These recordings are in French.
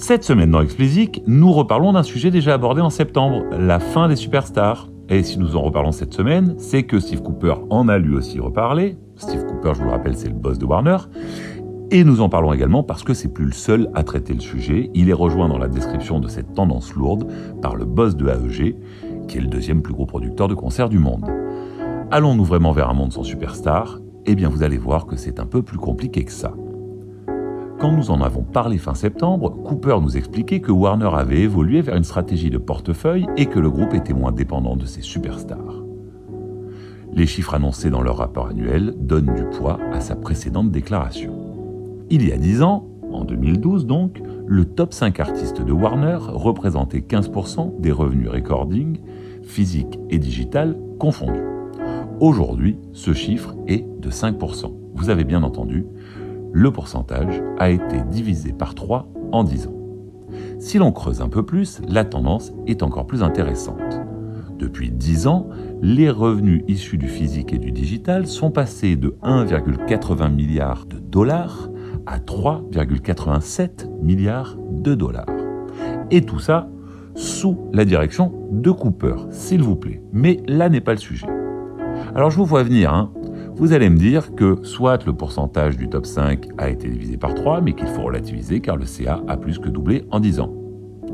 Cette semaine dans Explicit, nous reparlons d'un sujet déjà abordé en septembre, la fin des superstars. Et si nous en reparlons cette semaine, c'est que Steve Cooper en a lui aussi reparlé. Steve Cooper, je vous le rappelle, c'est le boss de Warner. Et nous en parlons également parce que c'est plus le seul à traiter le sujet. Il est rejoint dans la description de cette tendance lourde par le boss de AEG, qui est le deuxième plus gros producteur de concerts du monde. Allons-nous vraiment vers un monde sans superstars? Eh bien, vous allez voir que c'est un peu plus compliqué que ça. Quand nous en avons parlé fin septembre, Cooper nous expliquait que Warner avait évolué vers une stratégie de portefeuille et que le groupe était moins dépendant de ses superstars. Les chiffres annoncés dans leur rapport annuel donnent du poids à sa précédente déclaration. Il y a 10 ans, en 2012 donc, le top 5 artistes de Warner représentait 15% des revenus recording, physique et digital confondus. Aujourd'hui, ce chiffre est de 5%. Vous avez bien entendu, le pourcentage a été divisé par 3 en 10 ans. Si l'on creuse un peu plus, la tendance est encore plus intéressante. Depuis 10 ans, les revenus issus du physique et du digital sont passés de 1,80 milliard de dollars à 3,87 milliards de dollars. Et tout ça sous la direction de Cooper, s'il vous plaît. Mais là n'est pas le sujet. Alors je vous vois venir, hein. Vous allez me dire que soit le pourcentage du top 5 a été divisé par 3, mais qu'il faut relativiser car le CA a plus que doublé en 10 ans.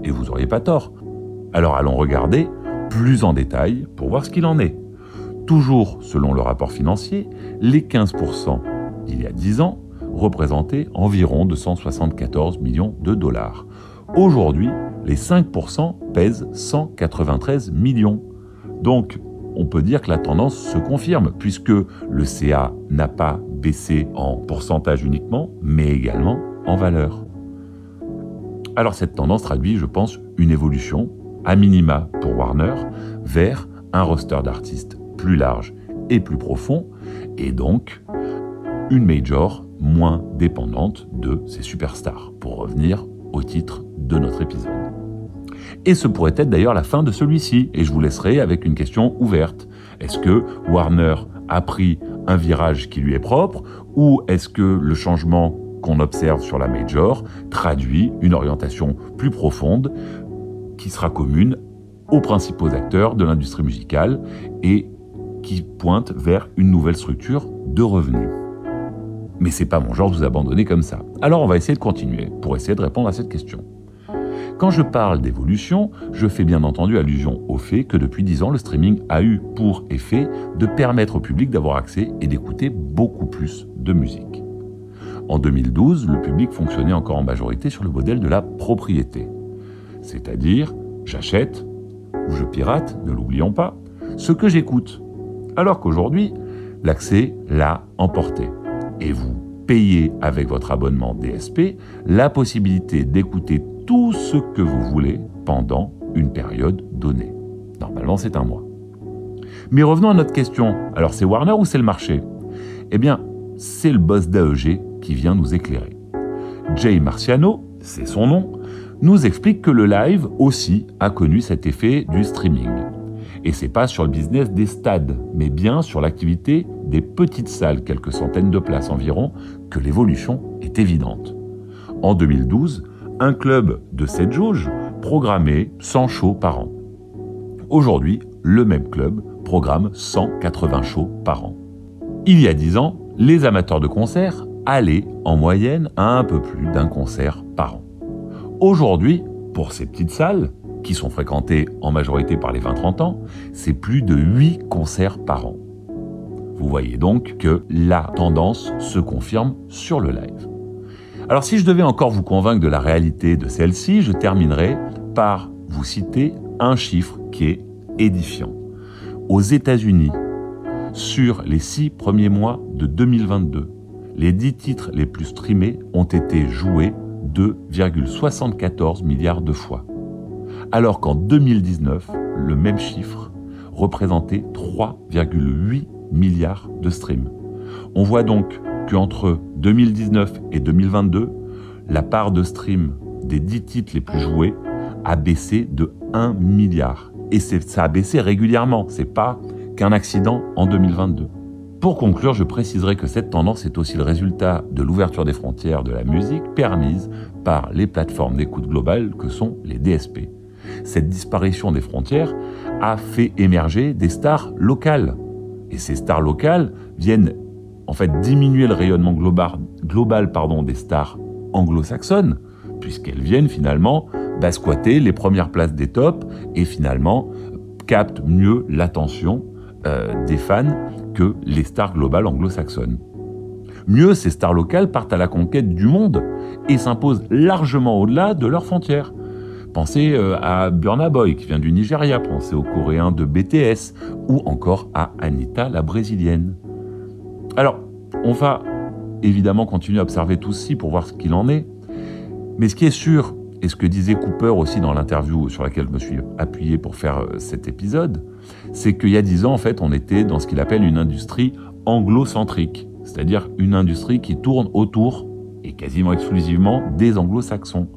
Et vous n'auriez pas tort. Alors allons regarder plus en détail pour voir ce qu'il en est. Toujours selon le rapport financier, les 15% d'il y a 10 ans représentait environ 274 millions de dollars. Aujourd'hui, les 5% pèsent 193 millions. Donc, on peut dire que la tendance se confirme, puisque le CA n'a pas baissé en pourcentage uniquement, mais également en valeur. Alors cette tendance traduit, je pense, une évolution, à minima pour Warner, vers un roster d'artistes plus large et plus profond, et donc une major moins dépendante de ses superstars, pour revenir au titre de notre épisode. Et ce pourrait être d'ailleurs la fin de celui-ci, et je vous laisserai avec une question ouverte. Est-ce que Warner a pris un virage qui lui est propre, ou est-ce que le changement qu'on observe sur la Major traduit une orientation plus profonde qui sera commune aux principaux acteurs de l'industrie musicale et qui pointe vers une nouvelle structure de revenus? Mais c'est pas mon genre de vous abandonner comme ça. Alors on va essayer de continuer pour essayer de répondre à cette question. Quand je parle d'évolution, je fais bien entendu allusion au fait que depuis 10 ans, le streaming a eu pour effet de permettre au public d'avoir accès et d'écouter beaucoup plus de musique. En 2012, le public fonctionnait encore en majorité sur le modèle de la propriété. C'est-à-dire, j'achète ou je pirate, ne l'oublions pas, ce que j'écoute. Alors qu'aujourd'hui, l'accès l'a emporté et vous payez avec votre abonnement DSP la possibilité d'écouter tout ce que vous voulez pendant une période donnée. Normalement, c'est un mois. Mais revenons à notre question. Alors, c'est Warner ou c'est le marché? Eh bien, c'est le boss d'AEG qui vient nous éclairer. Jay Marciano, c'est son nom, nous explique que le live aussi a connu cet effet du streaming. Et c'est pas sur le business des stades, mais bien sur l'activité des petites salles, quelques centaines de places environ, que l'évolution est évidente. En 2012, un club de 7 jauges programmait 100 shows par an. Aujourd'hui, le même club programme 180 shows par an. Il y a 10 ans, les amateurs de concerts allaient en moyenne à un peu plus d'un concert par an. Aujourd'hui, pour ces petites salles, qui sont fréquentés en majorité par les 20-30 ans, c'est plus de 8 concerts par an. Vous voyez donc que la tendance se confirme sur le live. Alors si je devais encore vous convaincre de la réalité de celle-ci, je terminerai par vous citer un chiffre qui est édifiant. Aux États-Unis, sur les six premiers mois de 2022, les 10 titres les plus streamés ont été joués 2,74 milliards de fois alors qu'en 2019, le même chiffre représentait 3,8 milliards de streams. On voit donc qu'entre 2019 et 2022, la part de stream des 10 titres les plus joués a baissé de 1 milliard. Et ça a baissé régulièrement, c'est pas qu'un accident en 2022. Pour conclure, je préciserai que cette tendance est aussi le résultat de l'ouverture des frontières de la musique permise par les plateformes d'écoute globale que sont les DSP. Cette disparition des frontières a fait émerger des stars locales. Et ces stars locales viennent en fait diminuer le rayonnement global, des stars anglo-saxonnes, puisqu'elles viennent finalement basquater les premières places des tops et finalement captent mieux l'attention euh, des fans que les stars globales anglo-saxonnes. Mieux, ces stars locales partent à la conquête du monde et s'imposent largement au-delà de leurs frontières. Pensez euh, à Burna Boy qui vient du Nigeria, pensez aux Coréens de BTS ou encore à Anita la brésilienne. Alors, on va évidemment continuer à observer tout ceci pour voir ce qu'il en est. Mais ce qui est sûr, et ce que disait Cooper aussi dans l'interview sur laquelle je me suis appuyé pour faire euh, cet épisode, c'est qu'il y a dix ans, en fait, on était dans ce qu'il appelle une industrie anglo-centrique, c'est-à-dire une industrie qui tourne autour, et quasiment exclusivement, des anglo-saxons.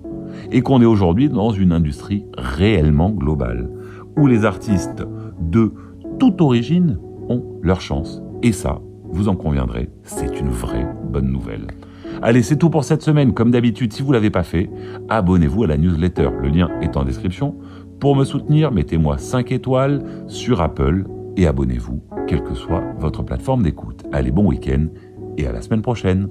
Et qu'on est aujourd'hui dans une industrie réellement globale, où les artistes de toute origine ont leur chance. Et ça, vous en conviendrez, c'est une vraie bonne nouvelle. Allez, c'est tout pour cette semaine. Comme d'habitude, si vous ne l'avez pas fait, abonnez-vous à la newsletter. Le lien est en description. Pour me soutenir, mettez-moi 5 étoiles sur Apple et abonnez-vous, quelle que soit votre plateforme d'écoute. Allez, bon week-end et à la semaine prochaine.